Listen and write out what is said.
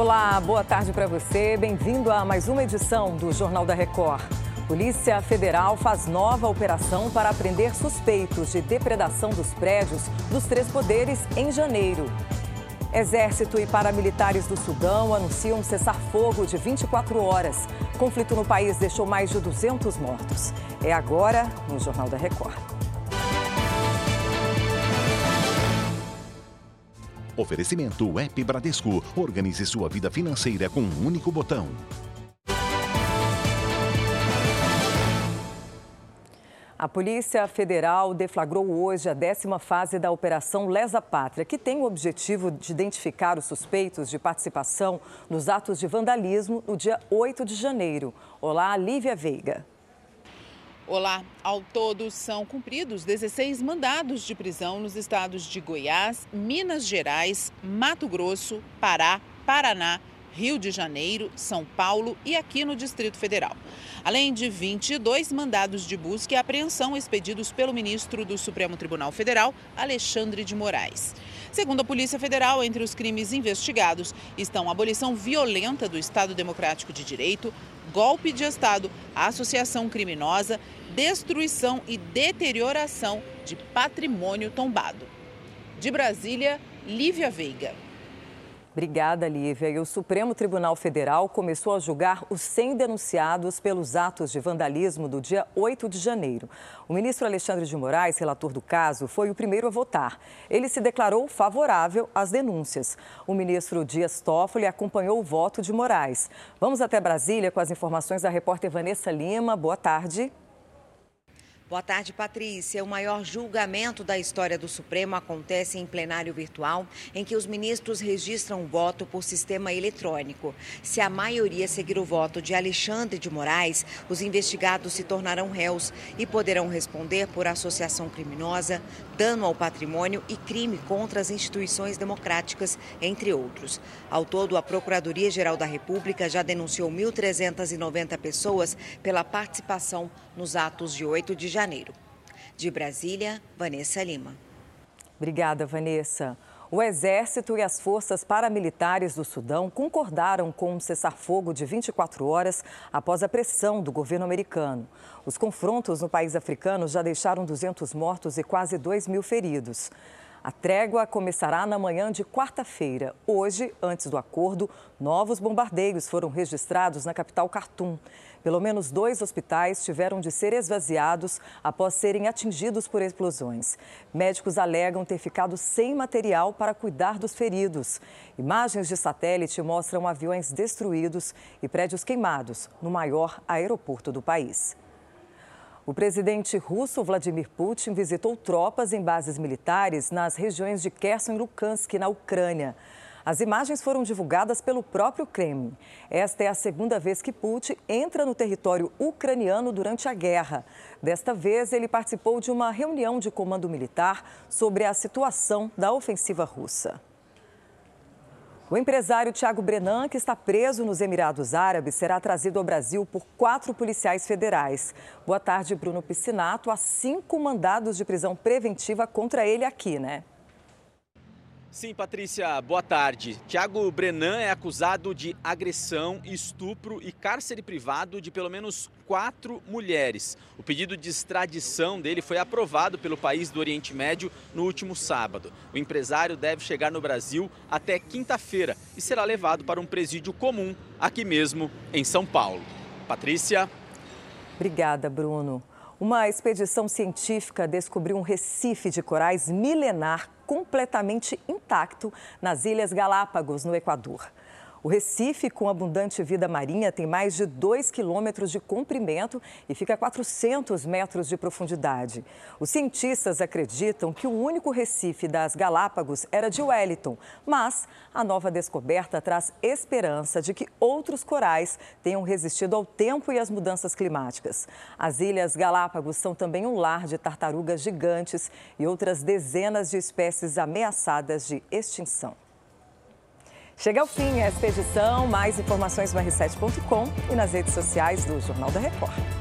Olá, boa tarde para você. Bem-vindo a mais uma edição do Jornal da Record. Polícia Federal faz nova operação para prender suspeitos de depredação dos prédios dos três poderes em janeiro. Exército e paramilitares do Sudão anunciam cessar-fogo de 24 horas. Conflito no país deixou mais de 200 mortos. É agora no Jornal da Record. Oferecimento Web Bradesco. Organize sua vida financeira com um único botão. A Polícia Federal deflagrou hoje a décima fase da Operação Lesa Pátria, que tem o objetivo de identificar os suspeitos de participação nos atos de vandalismo no dia 8 de janeiro. Olá, Lívia Veiga. Olá, ao todo são cumpridos 16 mandados de prisão nos estados de Goiás, Minas Gerais, Mato Grosso, Pará, Paraná, Rio de Janeiro, São Paulo e aqui no Distrito Federal. Além de 22 mandados de busca e apreensão expedidos pelo ministro do Supremo Tribunal Federal, Alexandre de Moraes. Segundo a Polícia Federal, entre os crimes investigados estão a abolição violenta do Estado Democrático de Direito, golpe de Estado, associação criminosa, destruição e deterioração de patrimônio tombado. De Brasília, Lívia Veiga. Obrigada, Lívia. E o Supremo Tribunal Federal começou a julgar os 100 denunciados pelos atos de vandalismo do dia 8 de janeiro. O ministro Alexandre de Moraes, relator do caso, foi o primeiro a votar. Ele se declarou favorável às denúncias. O ministro Dias Toffoli acompanhou o voto de Moraes. Vamos até Brasília com as informações da repórter Vanessa Lima. Boa tarde. Boa tarde, Patrícia. O maior julgamento da história do Supremo acontece em plenário virtual, em que os ministros registram o voto por sistema eletrônico. Se a maioria seguir o voto de Alexandre de Moraes, os investigados se tornarão réus e poderão responder por associação criminosa, dano ao patrimônio e crime contra as instituições democráticas, entre outros. Ao todo, a Procuradoria-Geral da República já denunciou 1.390 pessoas pela participação nos atos de 8 de janeiro. De Brasília, Vanessa Lima. Obrigada, Vanessa. O Exército e as forças paramilitares do Sudão concordaram com um cessar-fogo de 24 horas após a pressão do governo americano. Os confrontos no país africano já deixaram 200 mortos e quase 2 mil feridos. A trégua começará na manhã de quarta-feira. Hoje, antes do acordo, novos bombardeios foram registrados na capital Khartoum. Pelo menos dois hospitais tiveram de ser esvaziados após serem atingidos por explosões. Médicos alegam ter ficado sem material para cuidar dos feridos. Imagens de satélite mostram aviões destruídos e prédios queimados no maior aeroporto do país. O presidente russo Vladimir Putin visitou tropas em bases militares nas regiões de Kherson e Lukansk, na Ucrânia. As imagens foram divulgadas pelo próprio Kremlin. Esta é a segunda vez que Putin entra no território ucraniano durante a guerra. Desta vez, ele participou de uma reunião de comando militar sobre a situação da ofensiva russa. O empresário Tiago Brenan, que está preso nos Emirados Árabes, será trazido ao Brasil por quatro policiais federais. Boa tarde, Bruno Piscinato. Há cinco mandados de prisão preventiva contra ele aqui, né? Sim, Patrícia, boa tarde. Tiago Brenan é acusado de agressão, estupro e cárcere privado de pelo menos quatro mulheres. O pedido de extradição dele foi aprovado pelo país do Oriente Médio no último sábado. O empresário deve chegar no Brasil até quinta-feira e será levado para um presídio comum aqui mesmo em São Paulo. Patrícia. Obrigada, Bruno. Uma expedição científica descobriu um recife de corais milenar completamente intacto nas Ilhas Galápagos, no Equador. O Recife, com abundante vida marinha, tem mais de 2 quilômetros de comprimento e fica a 400 metros de profundidade. Os cientistas acreditam que o único Recife das Galápagos era de Wellington, mas a nova descoberta traz esperança de que outros corais tenham resistido ao tempo e às mudanças climáticas. As Ilhas Galápagos são também um lar de tartarugas gigantes e outras dezenas de espécies ameaçadas de extinção. Chega ao fim esta edição. Mais informações no r7.com e nas redes sociais do Jornal da Record.